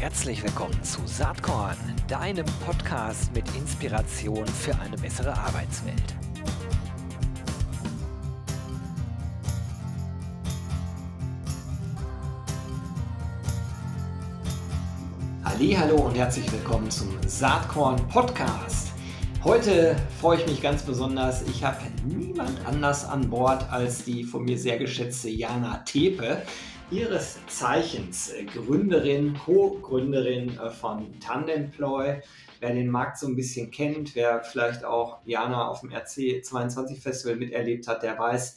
Herzlich willkommen zu Saatkorn, deinem Podcast mit Inspiration für eine bessere Arbeitswelt. Hallo und herzlich willkommen zum Saatkorn Podcast. Heute freue ich mich ganz besonders. Ich habe niemand anders an Bord als die von mir sehr geschätzte Jana Tepe ihres Zeichens äh, Gründerin, Co-Gründerin äh, von Tandemploy. Wer den Markt so ein bisschen kennt, wer vielleicht auch Jana auf dem RC22 Festival miterlebt hat, der weiß,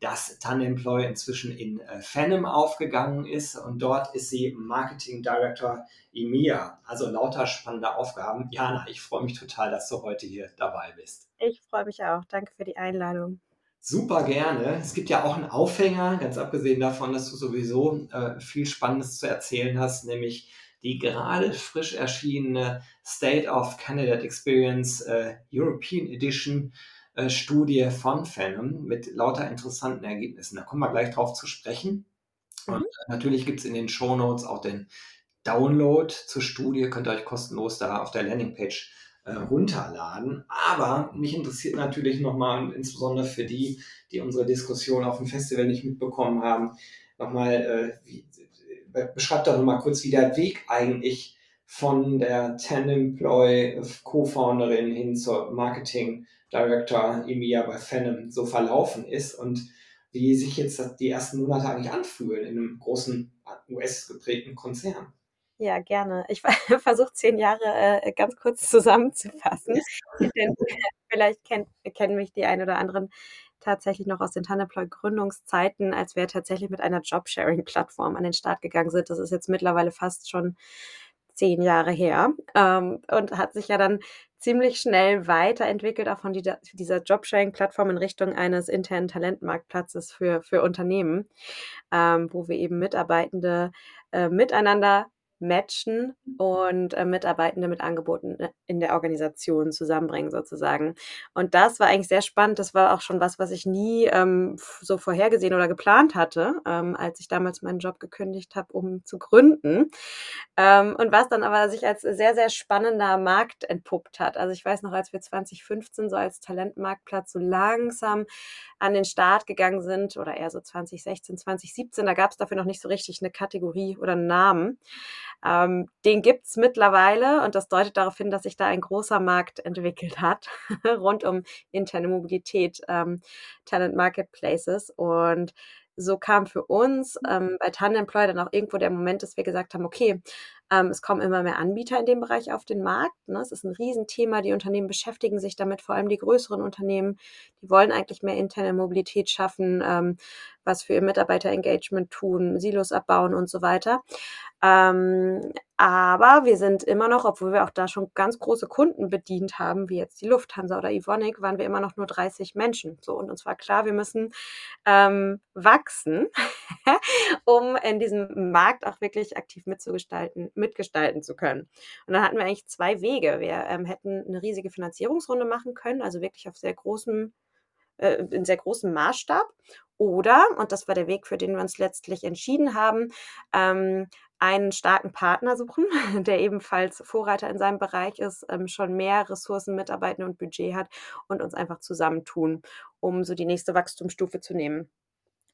dass Tandemploy inzwischen in äh, Phanem aufgegangen ist und dort ist sie Marketing Director EMEA. Also lauter spannende Aufgaben. Jana, ich freue mich total, dass du heute hier dabei bist. Ich freue mich auch. Danke für die Einladung. Super gerne. Es gibt ja auch einen Aufhänger, ganz abgesehen davon, dass du sowieso äh, viel Spannendes zu erzählen hast, nämlich die gerade frisch erschienene State of Candidate Experience äh, European Edition äh, Studie von Phenom mit lauter interessanten Ergebnissen. Da kommen wir gleich drauf zu sprechen. Und mhm. natürlich gibt es in den Show Notes auch den Download zur Studie. Könnt ihr euch kostenlos da auf der Landingpage äh, runterladen. Aber mich interessiert natürlich nochmal, insbesondere für die, die unsere Diskussion auf dem Festival nicht mitbekommen haben, nochmal, äh, wie, beschreibt doch nochmal kurz, wie der Weg eigentlich von der Tandemploy Co-Founderin hin zur Marketing Director EMEA bei Phenom so verlaufen ist und wie sich jetzt die ersten Monate eigentlich anfühlen in einem großen US-geprägten Konzern. Ja, gerne. Ich versuche zehn Jahre äh, ganz kurz zusammenzufassen. Denn vielleicht kennt, kennen mich die ein oder anderen tatsächlich noch aus den Tandemploy Gründungszeiten, als wir tatsächlich mit einer Jobsharing-Plattform an den Start gegangen sind. Das ist jetzt mittlerweile fast schon zehn Jahre her ähm, und hat sich ja dann ziemlich schnell weiterentwickelt, auch von dieser, dieser Jobsharing-Plattform in Richtung eines internen Talentmarktplatzes für, für Unternehmen, ähm, wo wir eben Mitarbeitende äh, miteinander matchen und äh, Mitarbeitende mit Angeboten äh, in der Organisation zusammenbringen sozusagen. Und das war eigentlich sehr spannend. Das war auch schon was, was ich nie ähm, so vorhergesehen oder geplant hatte, ähm, als ich damals meinen Job gekündigt habe, um zu gründen. Ähm, und was dann aber sich als sehr, sehr spannender Markt entpuppt hat. Also ich weiß noch, als wir 2015 so als Talentmarktplatz so langsam an den Start gegangen sind oder eher so 2016, 2017, da gab es dafür noch nicht so richtig eine Kategorie oder einen Namen. Ähm, den gibt es mittlerweile und das deutet darauf hin, dass sich da ein großer Markt entwickelt hat rund um interne Mobilität, ähm, Talent Marketplaces. Und so kam für uns ähm, bei Tandemploy dann auch irgendwo der Moment, dass wir gesagt haben, okay, ähm, es kommen immer mehr Anbieter in dem Bereich auf den Markt. Ne? Es ist ein Riesenthema. Die Unternehmen beschäftigen sich damit, vor allem die größeren Unternehmen. Die wollen eigentlich mehr interne Mobilität schaffen, ähm, was für ihr Mitarbeiterengagement tun, Silos abbauen und so weiter. Ähm, aber wir sind immer noch, obwohl wir auch da schon ganz große Kunden bedient haben, wie jetzt die Lufthansa oder Ivonic, waren wir immer noch nur 30 Menschen. So, und uns war klar, wir müssen ähm, wachsen, um in diesem Markt auch wirklich aktiv mitzugestalten, mitgestalten zu können. Und dann hatten wir eigentlich zwei Wege. Wir ähm, hätten eine riesige Finanzierungsrunde machen können, also wirklich auf sehr großem äh, in sehr großem Maßstab. Oder, und das war der Weg, für den wir uns letztlich entschieden haben, ähm, einen starken Partner suchen, der ebenfalls Vorreiter in seinem Bereich ist, ähm, schon mehr Ressourcen, Mitarbeiter und Budget hat und uns einfach zusammentun, um so die nächste Wachstumsstufe zu nehmen.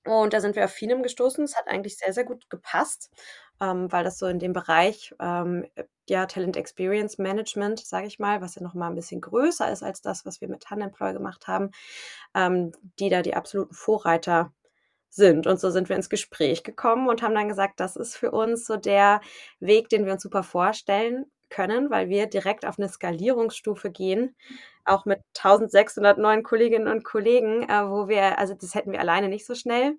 Und da sind wir auf Finem gestoßen. Es hat eigentlich sehr, sehr gut gepasst, ähm, weil das so in dem Bereich, ähm, ja, Talent Experience Management, sage ich mal, was ja noch mal ein bisschen größer ist als das, was wir mit Handemploy gemacht haben, ähm, die da die absoluten Vorreiter sind. Und so sind wir ins Gespräch gekommen und haben dann gesagt, das ist für uns so der Weg, den wir uns super vorstellen können, weil wir direkt auf eine Skalierungsstufe gehen, auch mit 1600 neuen Kolleginnen und Kollegen, äh, wo wir, also das hätten wir alleine nicht so schnell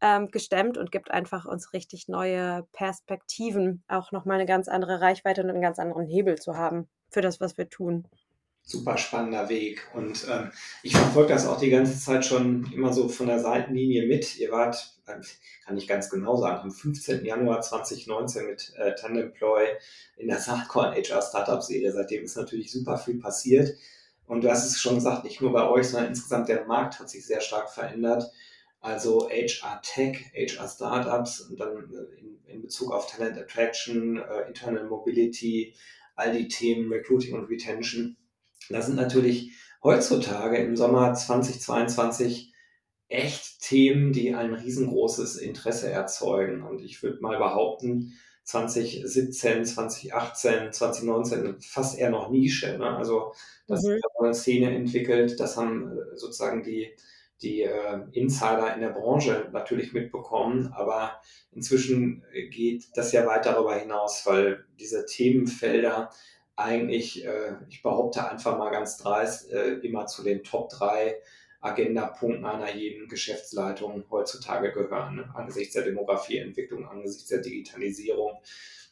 ähm, gestemmt und gibt einfach uns richtig neue Perspektiven, auch nochmal eine ganz andere Reichweite und einen ganz anderen Hebel zu haben für das, was wir tun super spannender Weg. Und ähm, ich verfolge das auch die ganze Zeit schon immer so von der Seitenlinie mit. Ihr wart, ähm, kann ich ganz genau sagen, am 15. Januar 2019 mit äh, Tandemploy in der Saatkorn HR Startup Serie. Seitdem ist natürlich super viel passiert. Und du hast es schon gesagt, nicht nur bei euch, sondern insgesamt der Markt hat sich sehr stark verändert. also HR Tech, HR Startups und dann in, in Bezug auf Talent Attraction, äh, Internal Mobility, all die Themen Recruiting und Retention. Das sind natürlich heutzutage im Sommer 2022 echt Themen, die ein riesengroßes Interesse erzeugen. Und ich würde mal behaupten, 2017, 2018, 2019 fast eher noch Nische. Ne? Also das mhm. ist eine Szene entwickelt, das haben äh, sozusagen die, die äh, Insider in der Branche natürlich mitbekommen, aber inzwischen geht das ja weit darüber hinaus, weil diese Themenfelder eigentlich, äh, ich behaupte einfach mal ganz dreist, äh, immer zu den Top 3 Agendapunkten einer jeden Geschäftsleitung heutzutage gehören, ne? angesichts der Demografieentwicklung, angesichts der Digitalisierung.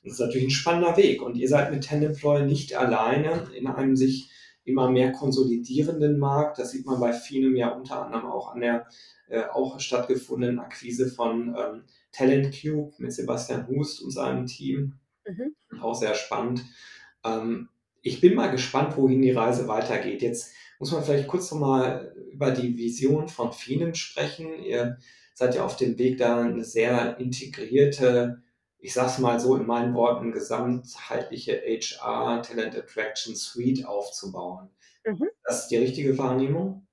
Das ist natürlich ein spannender Weg und ihr seid mit Tenemploy nicht alleine in einem sich immer mehr konsolidierenden Markt. Das sieht man bei Finem ja unter anderem auch an der äh, auch stattgefundenen Akquise von ähm, Talent Cube mit Sebastian Hust und seinem Team. Mhm. Auch sehr spannend. Ähm, ich bin mal gespannt, wohin die Reise weitergeht. Jetzt muss man vielleicht kurz nochmal über die Vision von Finem sprechen. Ihr seid ja auf dem Weg, da eine sehr integrierte, ich sag's mal so in meinen Worten, gesamtheitliche HR Talent Attraction Suite aufzubauen. Mhm. Das ist die richtige Wahrnehmung?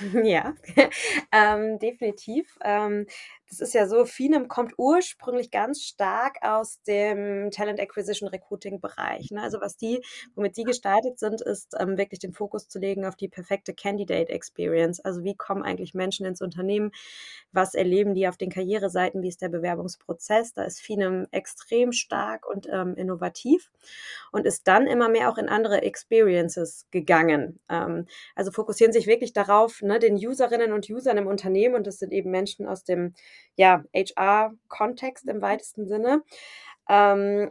Ja, ähm, definitiv. Ähm, das ist ja so, Finem kommt ursprünglich ganz stark aus dem Talent Acquisition Recruiting Bereich. Ne? Also was die, womit die gestartet sind, ist ähm, wirklich den Fokus zu legen auf die perfekte Candidate Experience. Also wie kommen eigentlich Menschen ins Unternehmen? Was erleben die auf den Karriereseiten? Wie ist der Bewerbungsprozess? Da ist Finem extrem stark und ähm, innovativ und ist dann immer mehr auch in andere Experiences gegangen. Ähm, also fokussieren sich wirklich darauf, ne, den Userinnen und Usern im Unternehmen und das sind eben Menschen aus dem ja, HR-Kontext im weitesten Sinne. Ähm,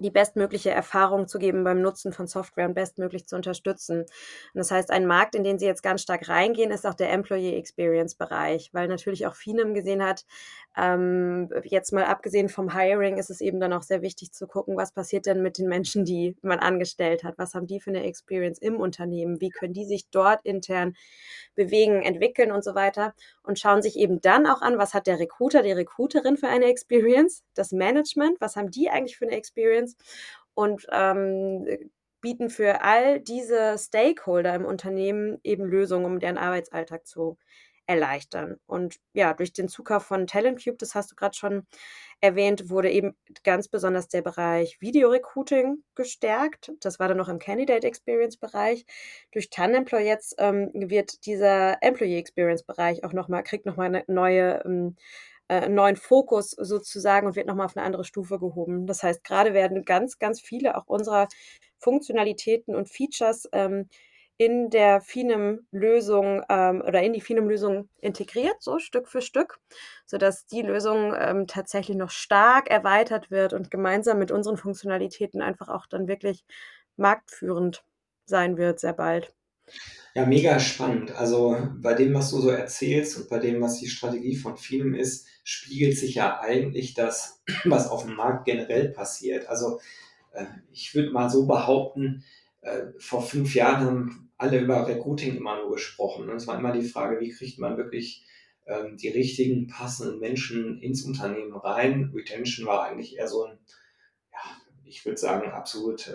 die bestmögliche Erfahrung zu geben beim Nutzen von Software und bestmöglich zu unterstützen. Und das heißt, ein Markt, in den sie jetzt ganz stark reingehen, ist auch der Employee Experience Bereich, weil natürlich auch Finem gesehen hat, ähm, jetzt mal abgesehen vom Hiring ist es eben dann auch sehr wichtig zu gucken, was passiert denn mit den Menschen, die man angestellt hat? Was haben die für eine Experience im Unternehmen? Wie können die sich dort intern bewegen, entwickeln und so weiter? Und schauen sich eben dann auch an, was hat der Recruiter, die Recruiterin für eine Experience, das Management, was haben die eigentlich für eine Experience? Und ähm, bieten für all diese Stakeholder im Unternehmen eben Lösungen, um deren Arbeitsalltag zu erleichtern. Und ja, durch den Zukauf von Talent Cube, das hast du gerade schon erwähnt, wurde eben ganz besonders der Bereich Video-Recruiting gestärkt. Das war dann noch im Candidate Experience Bereich. Durch Tandemploy jetzt ähm, wird dieser Employee Experience Bereich auch nochmal, kriegt nochmal eine neue ähm, äh, neuen Fokus sozusagen und wird nochmal auf eine andere Stufe gehoben. Das heißt, gerade werden ganz, ganz viele auch unserer Funktionalitäten und Features ähm, in der Finem-Lösung ähm, oder in die Finem-Lösung integriert, so Stück für Stück, sodass die Lösung ähm, tatsächlich noch stark erweitert wird und gemeinsam mit unseren Funktionalitäten einfach auch dann wirklich marktführend sein wird, sehr bald. Ja, mega spannend. Also bei dem, was du so erzählst und bei dem, was die Strategie von Finem ist, spiegelt sich ja eigentlich das, was auf dem Markt generell passiert. Also äh, ich würde mal so behaupten, äh, vor fünf Jahren haben alle über Recruiting immer nur gesprochen. Und es war immer die Frage, wie kriegt man wirklich ähm, die richtigen, passenden Menschen ins Unternehmen rein. Retention war eigentlich eher so ein, ja, ich würde sagen, absolut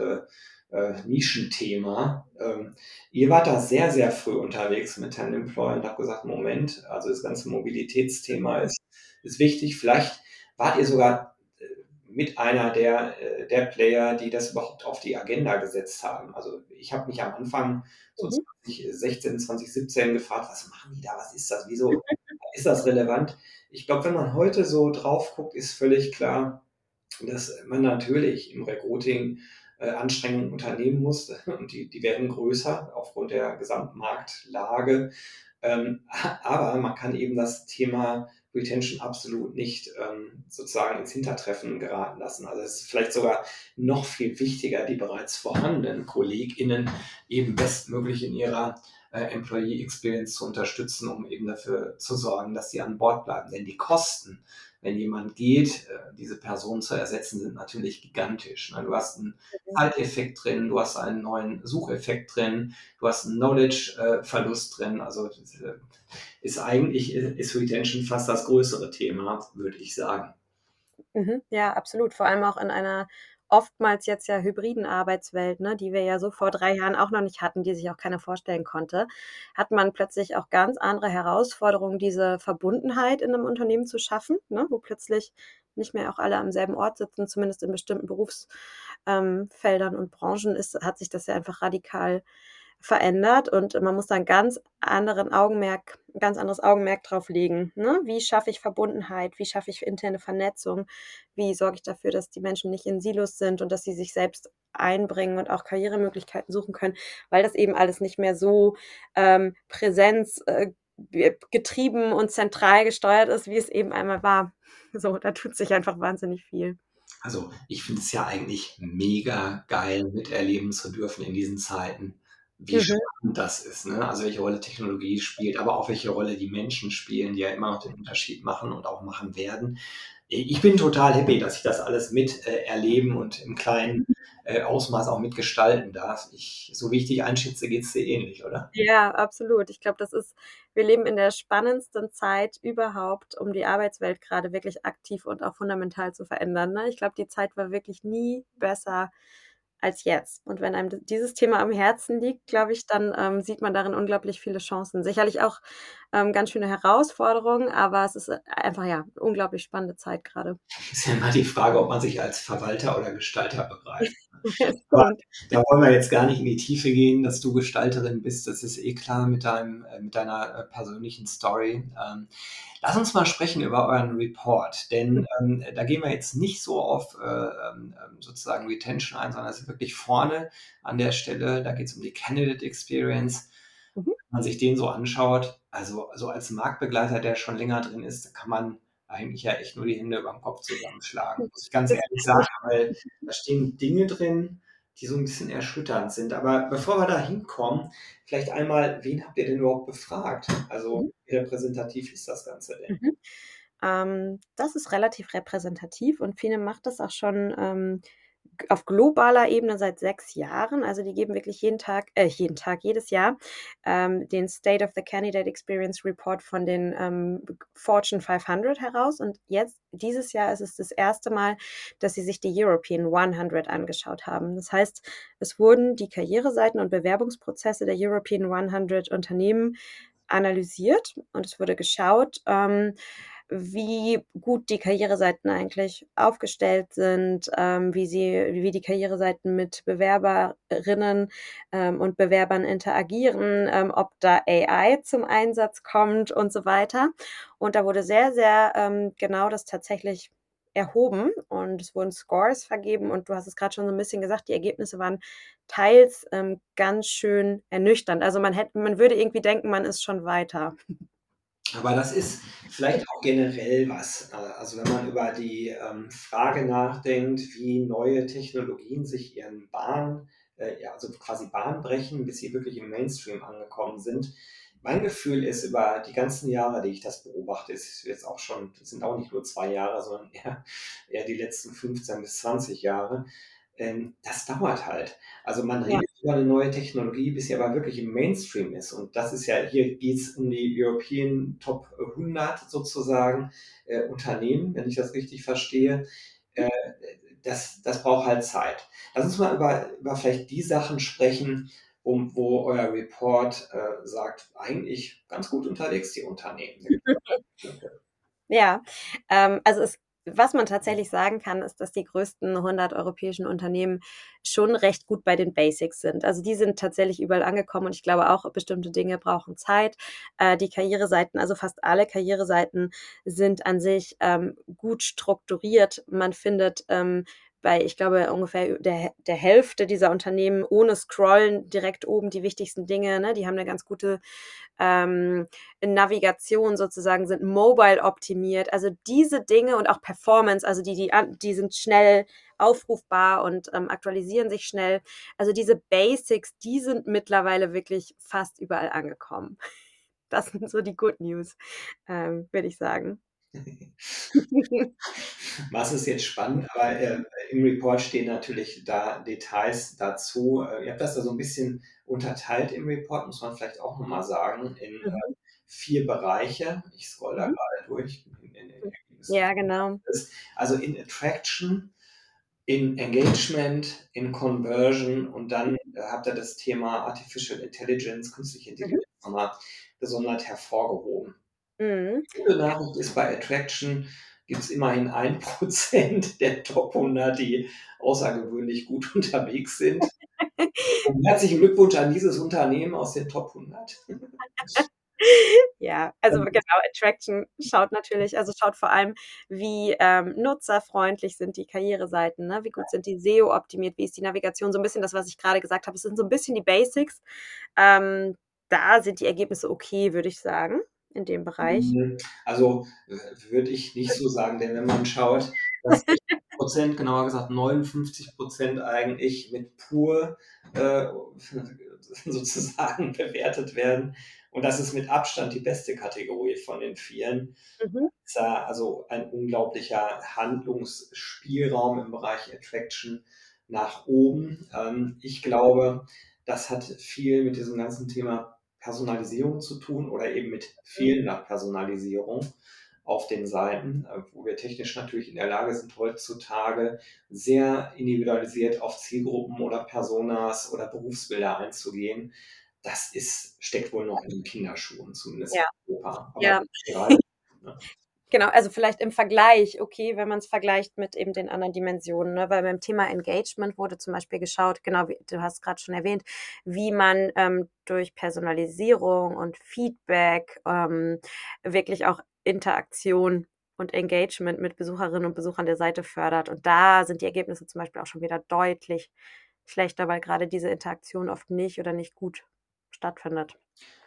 äh, äh, Nischenthema. Ähm, ihr wart da sehr, sehr früh unterwegs mit Herrn Employ und habt gesagt, Moment, also das ganze Mobilitätsthema ist, ist wichtig. Vielleicht wart ihr sogar mit einer der, äh, der Player, die das überhaupt auf die Agenda gesetzt haben. Also ich habe mich am Anfang so mhm. 2016, 2017 gefragt, was machen die da, was ist das, wieso ist das relevant? Ich glaube, wenn man heute so drauf guckt, ist völlig klar, dass man natürlich im Recruiting äh, Anstrengungen unternehmen muss und die, die werden größer aufgrund der Gesamtmarktlage. Ähm, aber man kann eben das Thema Retention absolut nicht ähm, sozusagen ins Hintertreffen geraten lassen. Also es ist vielleicht sogar noch viel wichtiger, die bereits vorhandenen KollegInnen eben bestmöglich in ihrer äh, Employee Experience zu unterstützen, um eben dafür zu sorgen, dass sie an Bord bleiben. Denn die Kosten wenn jemand geht, äh, diese Person zu ersetzen, sind natürlich gigantisch. Ne? Du hast einen Zeiteffekt drin, du hast einen neuen Sucheffekt drin, du hast einen Knowledge-Verlust drin. Also äh, ist eigentlich ist Retention fast das größere Thema, würde ich sagen. Mhm, ja, absolut. Vor allem auch in einer oftmals jetzt ja hybriden Arbeitswelt, ne, die wir ja so vor drei Jahren auch noch nicht hatten, die sich auch keiner vorstellen konnte, hat man plötzlich auch ganz andere Herausforderungen, diese Verbundenheit in einem Unternehmen zu schaffen, ne, wo plötzlich nicht mehr auch alle am selben Ort sitzen, zumindest in bestimmten Berufsfeldern ähm, und Branchen ist, hat sich das ja einfach radikal verändert und man muss da ein ganz anderen Augenmerk, ganz anderes Augenmerk drauf legen. Ne? Wie schaffe ich Verbundenheit? Wie schaffe ich interne Vernetzung? Wie sorge ich dafür, dass die Menschen nicht in Silos sind und dass sie sich selbst einbringen und auch Karrieremöglichkeiten suchen können, weil das eben alles nicht mehr so ähm, Präsenz äh, getrieben und zentral gesteuert ist, wie es eben einmal war. So, da tut sich einfach wahnsinnig viel. Also ich finde es ja eigentlich mega geil, miterleben zu dürfen in diesen Zeiten wie mhm. spannend das ist. Ne? Also welche Rolle Technologie spielt, aber auch welche Rolle die Menschen spielen, die ja immer noch den Unterschied machen und auch machen werden. Ich bin total happy, dass ich das alles mit äh, erleben und im kleinen äh, Ausmaß auch mitgestalten darf. Ich, so wie ich dich einschätze, geht es dir ähnlich, oder? Ja, absolut. Ich glaube, das ist, wir leben in der spannendsten Zeit überhaupt, um die Arbeitswelt gerade wirklich aktiv und auch fundamental zu verändern. Ne? Ich glaube, die Zeit war wirklich nie besser als jetzt. Und wenn einem dieses Thema am Herzen liegt, glaube ich, dann ähm, sieht man darin unglaublich viele Chancen. Sicherlich auch ähm, ganz schöne Herausforderungen, aber es ist äh, einfach ja eine unglaublich spannende Zeit gerade. Ist ja immer die Frage, ob man sich als Verwalter oder Gestalter begreift. da wollen wir jetzt gar nicht in die Tiefe gehen, dass du Gestalterin bist. Das ist eh klar mit, deinem, äh, mit deiner äh, persönlichen Story. Ähm, lass uns mal sprechen über euren Report, denn ähm, da gehen wir jetzt nicht so auf äh, ähm, sozusagen Retention ein, sondern es ist wirklich vorne an der Stelle. Da geht es um die Candidate Experience. Mhm. Wenn man sich den so anschaut, also, also als Marktbegleiter, der schon länger drin ist, kann man eigentlich ja echt nur die Hände über dem Kopf zusammenschlagen, muss ich ganz ehrlich sagen, weil da stehen Dinge drin, die so ein bisschen erschütternd sind. Aber bevor wir da hinkommen, vielleicht einmal, wen habt ihr denn überhaupt befragt? Also mhm. wie repräsentativ ist das Ganze denn? Mhm. Ähm, das ist relativ repräsentativ und Fine macht das auch schon ähm, auf globaler Ebene seit sechs Jahren. Also die geben wirklich jeden Tag, äh, jeden Tag, jedes Jahr ähm, den State of the Candidate Experience Report von den ähm, Fortune 500 heraus. Und jetzt, dieses Jahr ist es das erste Mal, dass sie sich die European 100 angeschaut haben. Das heißt, es wurden die Karriereseiten und Bewerbungsprozesse der European 100 Unternehmen analysiert und es wurde geschaut, ähm, wie gut die Karriereseiten eigentlich aufgestellt sind, ähm, wie sie, wie die Karriereseiten mit Bewerberinnen ähm, und Bewerbern interagieren, ähm, ob da AI zum Einsatz kommt und so weiter. Und da wurde sehr, sehr ähm, genau das tatsächlich erhoben und es wurden Scores vergeben und du hast es gerade schon so ein bisschen gesagt, die Ergebnisse waren teils ähm, ganz schön ernüchternd. Also man hätte, man würde irgendwie denken, man ist schon weiter. Aber das ist vielleicht auch generell was. Also wenn man über die ähm, Frage nachdenkt, wie neue Technologien sich ihren Bahn, äh, ja, also quasi Bahn brechen, bis sie wirklich im Mainstream angekommen sind. Mein Gefühl ist über die ganzen Jahre, die ich das beobachte, ist jetzt auch schon, sind auch nicht nur zwei Jahre, sondern eher, eher die letzten 15 bis 20 Jahre, ähm, das dauert halt. Also man redet ja. Über eine neue Technologie, bis sie aber wirklich im Mainstream ist. Und das ist ja, hier geht es um die European Top 100 sozusagen äh, Unternehmen, wenn ich das richtig verstehe. Äh, das, das braucht halt Zeit. Lass uns mal über, über vielleicht die Sachen sprechen, um, wo euer Report äh, sagt, eigentlich ganz gut unterwegs, die Unternehmen. Ja, ähm, also es was man tatsächlich sagen kann, ist, dass die größten 100 europäischen Unternehmen schon recht gut bei den Basics sind. Also die sind tatsächlich überall angekommen und ich glaube auch, bestimmte Dinge brauchen Zeit. Äh, die Karriereseiten, also fast alle Karriereseiten sind an sich ähm, gut strukturiert. Man findet ähm, bei, ich glaube, ungefähr der, der Hälfte dieser Unternehmen ohne Scrollen direkt oben die wichtigsten Dinge. Ne? Die haben eine ganz gute ähm, Navigation sozusagen, sind mobile optimiert. Also diese Dinge und auch Performance, also die, die, die sind schnell aufrufbar und ähm, aktualisieren sich schnell. Also diese Basics, die sind mittlerweile wirklich fast überall angekommen. Das sind so die Good News, ähm, würde ich sagen. Was ist jetzt spannend, aber äh, im Report stehen natürlich da Details dazu. Äh, ihr habt das da so ein bisschen unterteilt im Report, muss man vielleicht auch nochmal sagen, in äh, Mhm. vier Bereiche. Ich scroll da Mhm. gerade durch. In, in, in, Ja, genau. also in Attraction, in Engagement, in Conversion und dann äh, habt ihr das Thema Artificial Intelligence, künstliche Intelligenz nochmal gesondert hervorgehoben. Mhm. Gute Nachricht ist bei Attraction gibt es immerhin ein Prozent der Top 100, die außergewöhnlich gut unterwegs sind. Und herzlichen Glückwunsch an dieses Unternehmen aus den Top 100. Ja, also genau, Attraction schaut natürlich, also schaut vor allem, wie ähm, nutzerfreundlich sind die Karriereseiten, ne? wie gut sind die SEO optimiert, wie ist die Navigation, so ein bisschen das, was ich gerade gesagt habe. Es sind so ein bisschen die Basics. Ähm, da sind die Ergebnisse okay, würde ich sagen, in dem Bereich. Also äh, würde ich nicht so sagen, denn wenn man schaut, dass Prozent, genauer gesagt 59 Prozent eigentlich mit pur äh, sozusagen bewertet werden. Und das ist mit Abstand die beste Kategorie von den vieren. Mhm. Also ein unglaublicher Handlungsspielraum im Bereich Attraction nach oben. Ähm, ich glaube, das hat viel mit diesem ganzen Thema Personalisierung zu tun oder eben mit fehlender Personalisierung auf den Seiten, äh, wo wir technisch natürlich in der Lage sind, heutzutage sehr individualisiert auf Zielgruppen oder Personas oder Berufsbilder einzugehen. Das ist, steckt wohl noch in den Kinderschuhen, zumindest Ja. in Europa. Aber Ja. gerade, ne? Genau, also vielleicht im Vergleich, okay, wenn man es vergleicht mit eben den anderen Dimensionen, ne? weil beim Thema Engagement wurde zum Beispiel geschaut, genau wie du hast gerade schon erwähnt, wie man ähm, durch Personalisierung und Feedback ähm, wirklich auch Interaktion und Engagement mit Besucherinnen und Besuchern der Seite fördert. Und da sind die Ergebnisse zum Beispiel auch schon wieder deutlich schlechter, weil gerade diese Interaktion oft nicht oder nicht gut stattfindet.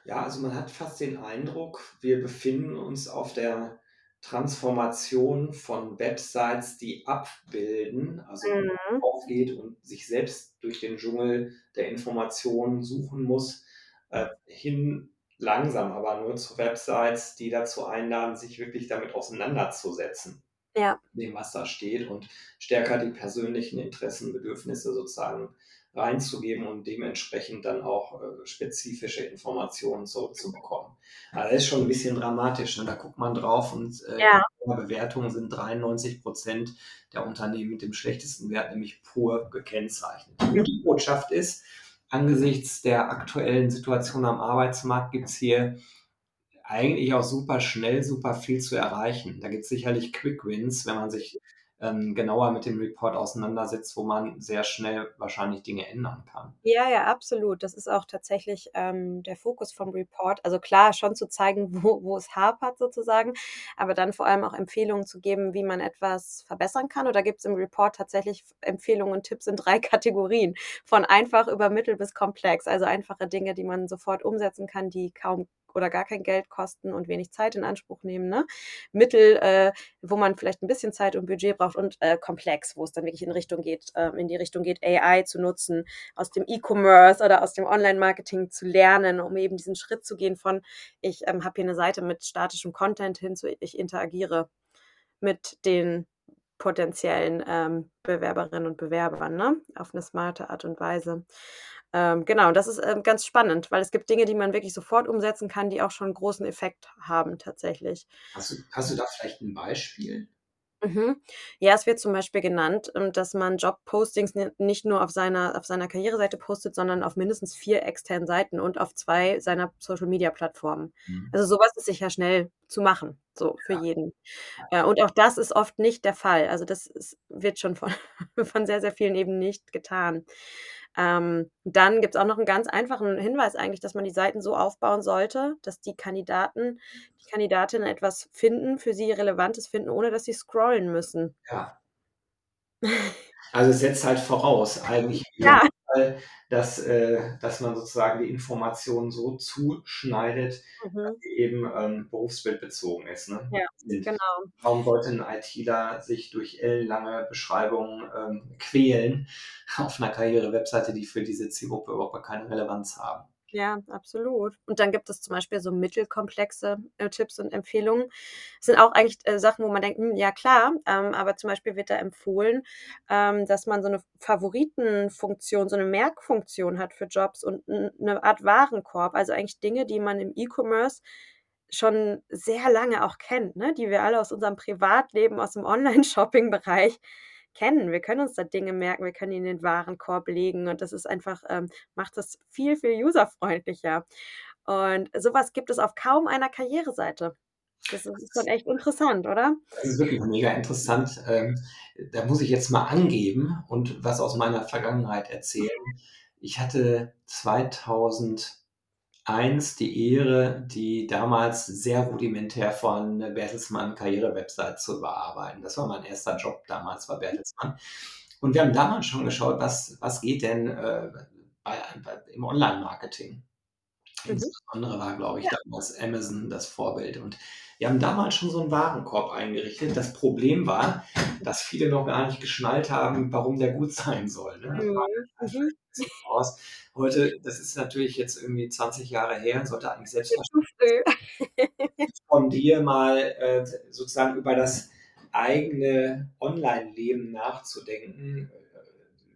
Ja, also man hat fast den Eindruck, wir befinden uns auf der Transformation von Websites, die abbilden, also Mhm. aufgeht und sich selbst durch den Dschungel der Informationen suchen muss, äh, hin langsam aber nur zu Websites, die dazu einladen, sich wirklich damit auseinanderzusetzen, Ja, dem, was da steht und stärker die persönlichen Interessen, Bedürfnisse sozusagen reinzugeben und dementsprechend dann auch äh, spezifische Informationen zurückzubekommen. Also das ist schon ein bisschen dramatisch. Ne? Da guckt man drauf und äh, ja, in der Bewertung sind 93 Prozent der Unternehmen mit dem schlechtesten Wert, nämlich pur gekennzeichnet. Die Botschaft ist, angesichts der aktuellen Situation am Arbeitsmarkt gibt es hier eigentlich auch super schnell, super viel zu erreichen. Da gibt es sicherlich Quick Wins, wenn man sich ähm, genauer mit dem Report auseinandersetzt, wo man sehr schnell wahrscheinlich Dinge ändern kann. Ja, ja, absolut. Das ist auch tatsächlich ähm, der Fokus vom Report. Also klar, schon zu zeigen, wo, wo es hapert sozusagen, aber dann vor allem auch Empfehlungen zu geben, wie man etwas verbessern kann. Oder gibt es im Report tatsächlich Empfehlungen und Tipps in drei Kategorien, von einfach über mittel bis komplex. Also einfache Dinge, die man sofort umsetzen kann, die kaum oder gar kein Geld kosten und wenig Zeit in Anspruch nehmen. Ne? Mittel, äh, wo man vielleicht ein bisschen Zeit und Budget braucht und äh, komplex, wo es dann wirklich in Richtung geht, äh, in die Richtung geht, AI zu nutzen, aus dem E-Commerce oder aus dem Online-Marketing zu lernen, um eben diesen Schritt zu gehen von, ich ähm, habe hier eine Seite mit statischem Content hin zu, ich interagiere mit den potenziellen ähm, Bewerberinnen und Bewerbern, ne? Auf eine smarte Art und Weise. Ähm, genau, das ist ähm, ganz spannend, weil es gibt Dinge, die man wirklich sofort umsetzen kann, die auch schon einen großen Effekt haben tatsächlich. Hast du, hast du da vielleicht ein Beispiel? Mhm. Ja, es wird zum Beispiel genannt, ähm, dass man Jobpostings nicht nur auf seiner, auf seiner Karriereseite postet, sondern auf mindestens vier externen Seiten und auf zwei seiner Social-Media-Plattformen. Mhm. Also sowas ist sicher schnell zu machen, so für Ja. jeden. Äh, und auch das ist oft nicht der Fall. Also das ist, wird schon von, von sehr, sehr vielen eben nicht getan. Ähm, dann gibt es auch noch einen ganz einfachen Hinweis eigentlich, dass man die Seiten so aufbauen sollte, dass die Kandidaten, die Kandidatinnen etwas finden, für sie Relevantes finden, ohne dass sie scrollen müssen. Ja. Also es setzt halt voraus, eigentlich, Ja. Fall, dass, äh, dass man sozusagen die Informationen so zuschneidet, dass Mhm. sie eben ähm, berufsbildbezogen ist. Ne? Ja, Sind. genau. Warum sollte ein ITler sich durch ellenlange Beschreibungen ähm, quälen auf einer Karriere-Webseite, die für diese Zielgruppe überhaupt keine Relevanz haben? Ja, absolut. Und dann gibt es zum Beispiel so mittelkomplexe äh, Tipps und Empfehlungen. Das sind auch eigentlich äh, Sachen, wo man denkt, hm, ja klar, ähm, aber zum Beispiel wird da empfohlen, ähm, dass man so eine Favoritenfunktion, so eine Merkfunktion hat für Jobs und eine Art Warenkorb. Also eigentlich Dinge, die man im E-Commerce schon sehr lange auch kennt, ne? die wir alle aus unserem Privatleben, aus dem Online-Shopping-Bereich kennen. Wir können uns da Dinge merken, wir können die in den Warenkorb legen und das ist einfach, ähm, macht das viel, viel userfreundlicher. Und sowas gibt es auf kaum einer Karriereseite. Das ist schon echt interessant, oder? Das ist wirklich mega interessant. Ähm, da muss ich jetzt mal angeben und was aus meiner Vergangenheit erzählen. Ich hatte 2000 eins die Ehre, die damals sehr rudimentär von Bertelsmann Karriere-Website zu überarbeiten. Das war mein erster Job damals bei Bertelsmann. Und wir haben damals schon geschaut, was, was geht denn äh, bei, bei, im Online-Marketing. Mhm. Insbesondere war, glaube ich, ja. damals Amazon das Vorbild. Und wir haben damals schon so einen Warenkorb eingerichtet. Das Problem war, dass viele noch gar nicht geschnallt haben, warum der gut sein soll. Ne? Mhm. Heute, das ist natürlich jetzt irgendwie 20 Jahre her, sollte eigentlich selbstverständlich von dir mal äh, sozusagen über das eigene Online-Leben nachzudenken.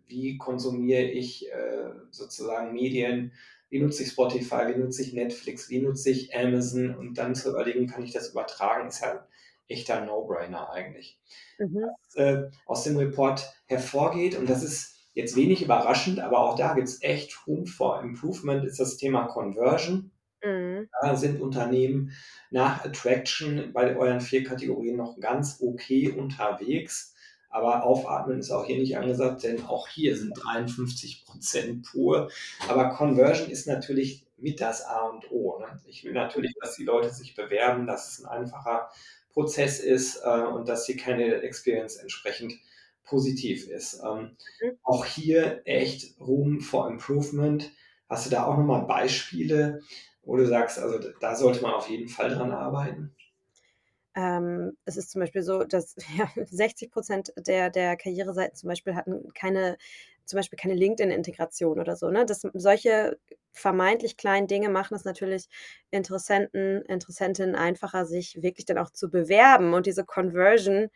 Wie konsumiere ich äh, sozusagen Medien? wie nutze ich Spotify, wie nutze ich Netflix, wie nutze ich Amazon und dann zu überlegen, kann ich das übertragen, ist ja ein echter No-Brainer eigentlich. Mhm. Was äh, aus dem Report hervorgeht, und das ist jetzt wenig überraschend, aber auch da gibt es echt Room for Improvement, ist das Thema Conversion. Mhm. Da sind Unternehmen nach Attraction bei euren vier Kategorien noch ganz okay unterwegs. Aber aufatmen ist auch hier nicht angesagt, denn auch hier sind 53 Prozent pur. Aber Conversion ist natürlich mit das A und O. Ne? Ich will natürlich, dass die Leute sich bewerben, dass es ein einfacher Prozess ist äh, und dass die Candidate Experience entsprechend positiv ist. Ähm, mhm. Auch hier echt Room for Improvement. Hast du da auch nochmal Beispiele, wo du sagst, also da sollte man auf jeden Fall dran arbeiten? Ähm, es ist zum Beispiel so, dass ja, 60 Prozent der, der Karriereseiten zum Beispiel hatten keine, zum Beispiel keine LinkedIn-Integration oder so. Ne? Das, solche vermeintlich kleinen Dinge machen es natürlich Interessenten, Interessentinnen einfacher, sich wirklich dann auch zu bewerben und diese Conversion,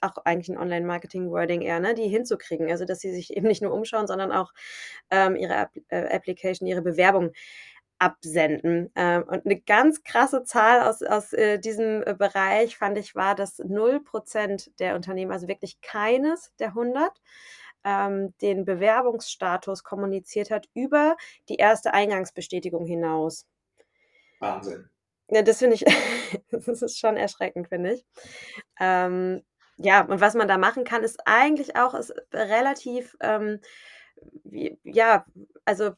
auch eigentlich ein Online-Marketing-Wording eher, ne, die hinzukriegen. Also, dass sie sich eben nicht nur umschauen, sondern auch ähm, ihre App äh, Application, ihre Bewerbung absenden. Ähm, und eine ganz krasse Zahl aus, aus äh, diesem äh, Bereich fand ich war, dass 0% der Unternehmen, also wirklich keines der 100, ähm, den Bewerbungsstatus kommuniziert hat über die erste Eingangsbestätigung hinaus. Wahnsinn. Ja, das finde ich, das ist schon erschreckend, finde ich. Ähm, ja, und was man da machen kann, ist eigentlich auch ist relativ, ähm, wie, ja, also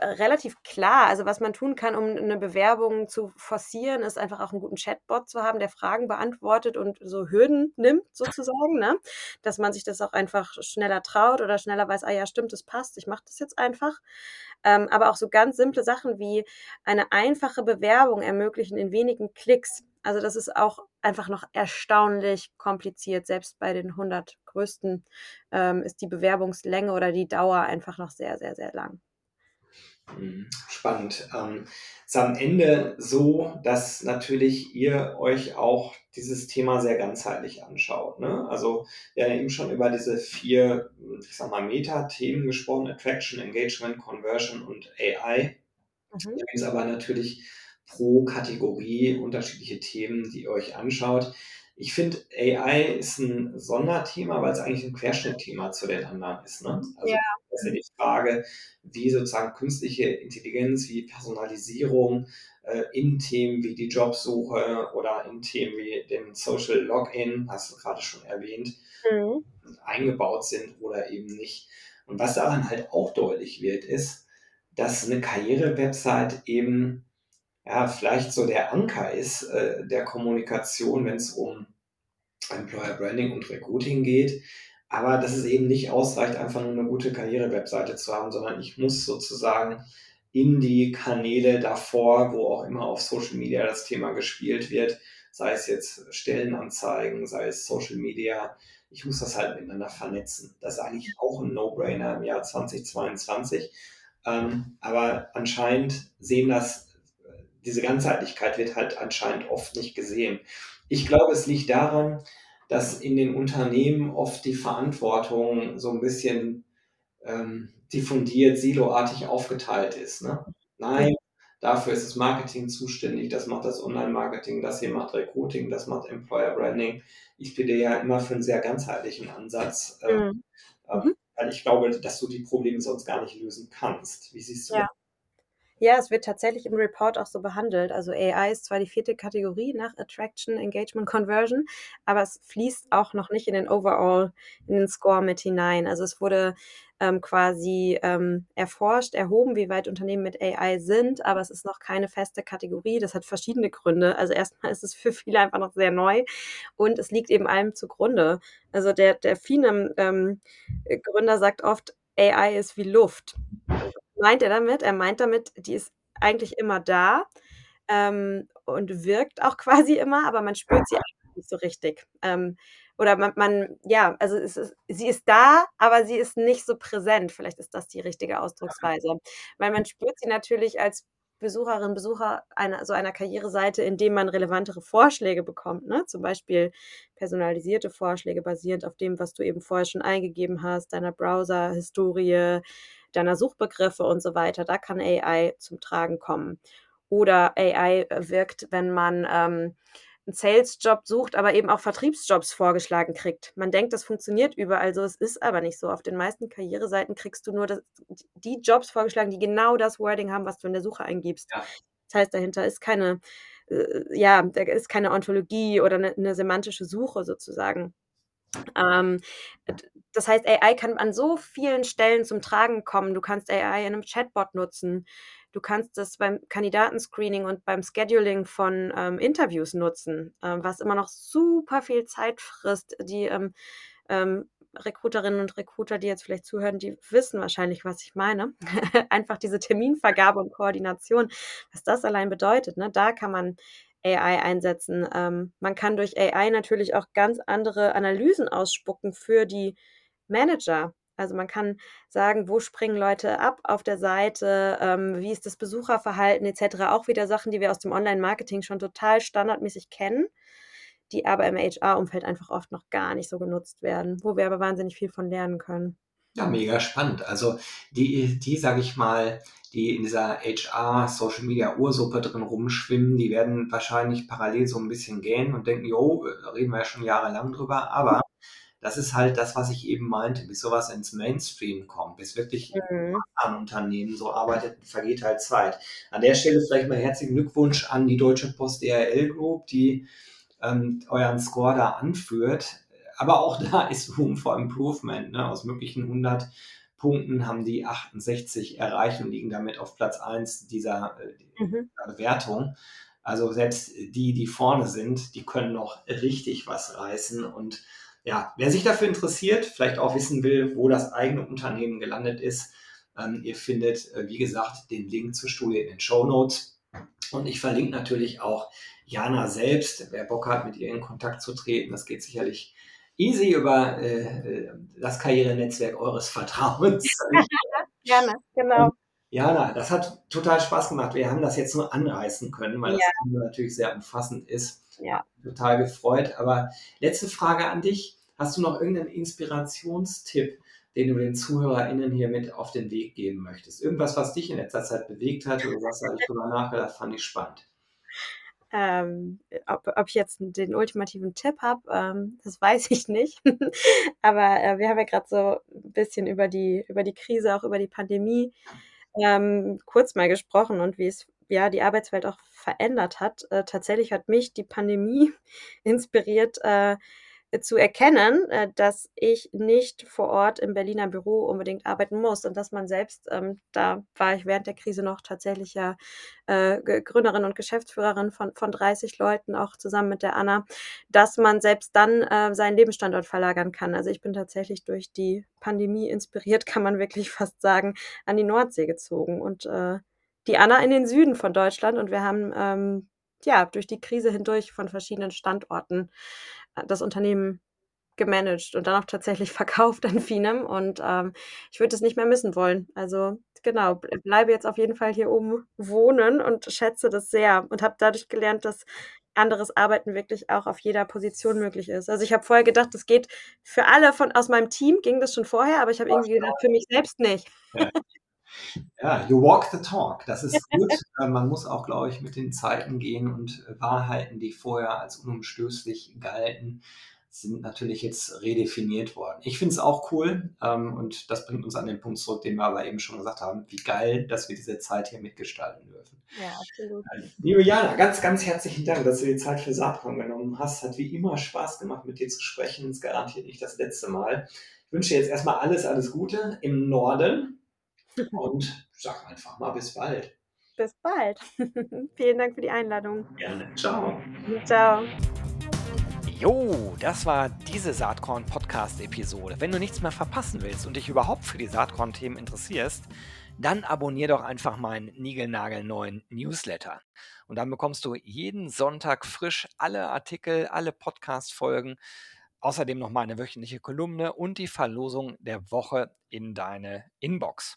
relativ klar. Also was man tun kann, um eine Bewerbung zu forcieren, ist einfach auch einen guten Chatbot zu haben, der Fragen beantwortet und so Hürden nimmt sozusagen, ne? dass man sich das auch einfach schneller traut oder schneller weiß, ah ja, stimmt, das passt, ich mache das jetzt einfach. Ähm, aber auch so ganz simple Sachen wie eine einfache Bewerbung ermöglichen in wenigen Klicks. Also das ist auch einfach noch erstaunlich kompliziert. Selbst bei den 100 größten ähm, ist die Bewerbungslänge oder die Dauer einfach noch sehr, sehr, sehr lang. Mhm. Spannend. Ähm, ist am Ende so, dass natürlich ihr euch auch dieses Thema sehr ganzheitlich anschaut. Ne? Also wir haben eben schon über diese vier, ich sag mal, Meta-Themen gesprochen, Attraction, Engagement, Conversion und AI. Mhm. Da gibt es aber natürlich pro Kategorie unterschiedliche Themen, die ihr euch anschaut. Ich finde, AI ist ein Sonderthema, weil es eigentlich ein Querschnittthema zu den anderen ist. Ne? Also ja. das ist ja die Frage, wie sozusagen künstliche Intelligenz, wie Personalisierung äh, in Themen wie die Jobsuche oder in Themen wie dem Social Login, hast du gerade schon erwähnt, mhm. eingebaut sind oder eben nicht. Und was daran halt auch deutlich wird, ist, dass eine Karriere-Website eben ja, vielleicht so der Anker ist äh, der Kommunikation, wenn es um Employer Branding und Recruiting geht. Aber dass es eben nicht ausreicht, einfach nur eine gute Karriere-Webseite zu haben, sondern ich muss sozusagen in die Kanäle davor, wo auch immer auf Social Media das Thema gespielt wird, sei es jetzt Stellenanzeigen, sei es Social Media, ich muss das halt miteinander vernetzen. Das ist eigentlich auch ein No-Brainer im Jahr 2022. Ähm, aber anscheinend sehen das, diese Ganzheitlichkeit wird halt anscheinend oft nicht gesehen. Ich glaube, es liegt daran, dass in den Unternehmen oft die Verantwortung so ein bisschen ähm, diffundiert, siloartig aufgeteilt ist. Ne? Nein, dafür ist das Marketing zuständig, das macht das Online-Marketing, das hier macht Recruiting, das macht Employer Branding. Ich bin ja immer für einen sehr ganzheitlichen Ansatz, äh, mhm. weil ich glaube, dass du die Probleme sonst gar nicht lösen kannst. Wie siehst du ja. das? Ja, es wird tatsächlich im Report auch so behandelt. Also AI ist zwar die vierte Kategorie nach Attraction, Engagement, Conversion, aber es fließt auch noch nicht in den Overall, in den Score mit hinein. Also es wurde ähm, quasi ähm, erforscht, erhoben, wie weit Unternehmen mit AI sind, aber es ist noch keine feste Kategorie. Das hat verschiedene Gründe. Also erstmal ist es für viele einfach noch sehr neu und es liegt eben allem zugrunde. Also der, der Finem-Gründer ähm, sagt oft, AI ist wie Luft meint er damit? Er meint damit, die ist eigentlich immer da ähm, und wirkt auch quasi immer, aber man spürt sie eigentlich nicht so richtig. Ähm, oder man, man, ja, also ist, sie ist da, aber sie ist nicht so präsent. Vielleicht ist das die richtige Ausdrucksweise. Weil man spürt sie natürlich als Besucherin, Besucher einer, so einer Karriereseite, indem man relevantere Vorschläge bekommt. Ne? Zum Beispiel personalisierte Vorschläge basierend auf dem, was du eben vorher schon eingegeben hast, deiner Browser-Historie, deiner Suchbegriffe und so weiter. Da kann AI zum Tragen kommen. Oder AI wirkt, wenn man ähm, einen Sales-Job sucht, aber eben auch Vertriebsjobs vorgeschlagen kriegt. Man denkt, das funktioniert überall so, es ist aber nicht so. Auf den meisten Karriereseiten kriegst du nur das, die Jobs vorgeschlagen, die genau das Wording haben, was du in der Suche eingibst. Ja. Das heißt, dahinter ist keine, äh, ja, da ist keine Ontologie oder eine, eine semantische Suche sozusagen. Ähm, das heißt, AI kann an so vielen Stellen zum Tragen kommen. Du kannst AI in einem Chatbot nutzen. Du kannst das beim Kandidatenscreening und beim Scheduling von ähm, Interviews nutzen, ähm, was immer noch super viel Zeit frisst. Die ähm, ähm Recruiterinnen und Recruiter, die jetzt vielleicht zuhören, die wissen wahrscheinlich, was ich meine. Einfach diese Terminvergabe und Koordination, was das allein bedeutet. Ne? Da kann man AI einsetzen. Ähm, man kann durch AI natürlich auch ganz andere Analysen ausspucken für die Manager. Also man kann sagen, wo springen Leute ab auf der Seite, ähm, wie ist das Besucherverhalten etc. Auch wieder Sachen, die wir aus dem Online-Marketing schon total standardmäßig kennen, die aber im HR-Umfeld einfach oft noch gar nicht so genutzt werden, wo wir aber wahnsinnig viel von lernen können. Ja, mega spannend. Also die, die sage ich mal, die in dieser HR Social Media Ursuppe drin rumschwimmen, die werden wahrscheinlich parallel so ein bisschen gähnen und denken, jo, da reden wir ja schon jahrelang drüber, aber das ist halt das, was ich eben meinte, bis sowas ins Mainstream kommt, bis wirklich mhm. an Unternehmen so arbeitet, vergeht halt Zeit. An der Stelle vielleicht mal herzlichen Glückwunsch an die Deutsche Post DRL Group, die ähm, euren Score da anführt. Aber auch da ist Room for Improvement. Ne? Aus möglichen 100 Punkten haben die 68 erreicht und liegen damit auf Platz 1 dieser, äh, mhm. Bewertung. Also selbst die, die vorne sind, die können noch richtig was reißen. Und ja, wer sich dafür interessiert, vielleicht auch wissen will, wo das eigene Unternehmen gelandet ist, ähm, ihr findet, äh, wie gesagt, den Link zur Studie in den Show Notes. Und ich verlinke natürlich auch Jana selbst, wer Bock hat, mit ihr in Kontakt zu treten. Das geht sicherlich easy über äh, äh, das Karrierenetzwerk eures Vertrauens. Gerne, genau. Und Jana, das hat total Spaß gemacht. Wir haben das jetzt nur anreißen können, weil ja. das natürlich sehr umfassend ist. Ja. Total gefreut. Aber letzte Frage an dich. Hast du noch irgendeinen Inspirationstipp, den du den ZuhörerInnen hier mit auf den Weg geben möchtest? Irgendwas, was dich in letzter Zeit bewegt hat oder was ich drüber nachgedacht, fand ich spannend. Ähm, ob, ob ich jetzt den ultimativen Tipp habe, ähm, das weiß ich nicht. Aber äh, wir haben ja gerade so ein bisschen über die, über die Krise, auch über die Pandemie ähm, kurz mal gesprochen und wie es ja die Arbeitswelt auch verändert hat. Äh, tatsächlich hat mich die Pandemie inspiriert, äh, zu erkennen, äh, dass ich nicht vor Ort im Berliner Büro unbedingt arbeiten muss und dass man selbst, ähm, da war ich während der Krise noch tatsächlich ja äh, Gründerin und Geschäftsführerin von, von 30 Leuten, auch zusammen mit der Anna, dass man selbst dann äh, seinen Lebensstandort verlagern kann. Also ich bin tatsächlich durch die Pandemie inspiriert, kann man wirklich fast sagen, an die Nordsee gezogen und äh, die Anna in den Süden von Deutschland und wir haben ähm, ja durch die Krise hindurch von verschiedenen Standorten das Unternehmen gemanagt und dann auch tatsächlich verkauft an Finem und ähm, ich würde es nicht mehr missen wollen. Also genau, bleibe jetzt auf jeden Fall hier oben wohnen und schätze das sehr und habe dadurch gelernt, dass anderes Arbeiten wirklich auch auf jeder Position möglich ist. Also ich habe vorher gedacht, das geht für alle von aus meinem Team ging das schon vorher, aber ich habe irgendwie gedacht, für mich selbst nicht. Ja. Ja, you walk the talk. Das ist gut. Äh, man muss auch, glaube ich, mit den Zeiten gehen und Wahrheiten, die vorher als unumstößlich galten, sind natürlich jetzt redefiniert worden. Ich finde es auch cool ähm, und das bringt uns an den Punkt zurück, den wir aber eben schon gesagt haben, wie geil, dass wir diese Zeit hier mitgestalten dürfen. Ja, absolut. Äh, liebe Jana, ganz, ganz herzlichen Dank, dass du die Zeit für Saatkorn genommen hast. Hat wie immer Spaß gemacht, mit dir zu sprechen. Ist garantiert nicht das letzte Mal. Ich wünsche dir jetzt erstmal alles, alles Gute im Norden und sag einfach mal bis bald. Bis bald. Vielen Dank für die Einladung. Gerne. Ciao. Ciao. Jo, das war diese Saatkorn-Podcast-Episode. Wenn du nichts mehr verpassen willst und dich überhaupt für die Saatkorn-Themen interessierst, dann abonnier doch einfach meinen niegelnagelneuen Newsletter. Und dann bekommst du jeden Sonntag frisch alle Artikel, alle Podcast-Folgen, außerdem noch meine wöchentliche Kolumne und die Verlosung der Woche in deine Inbox.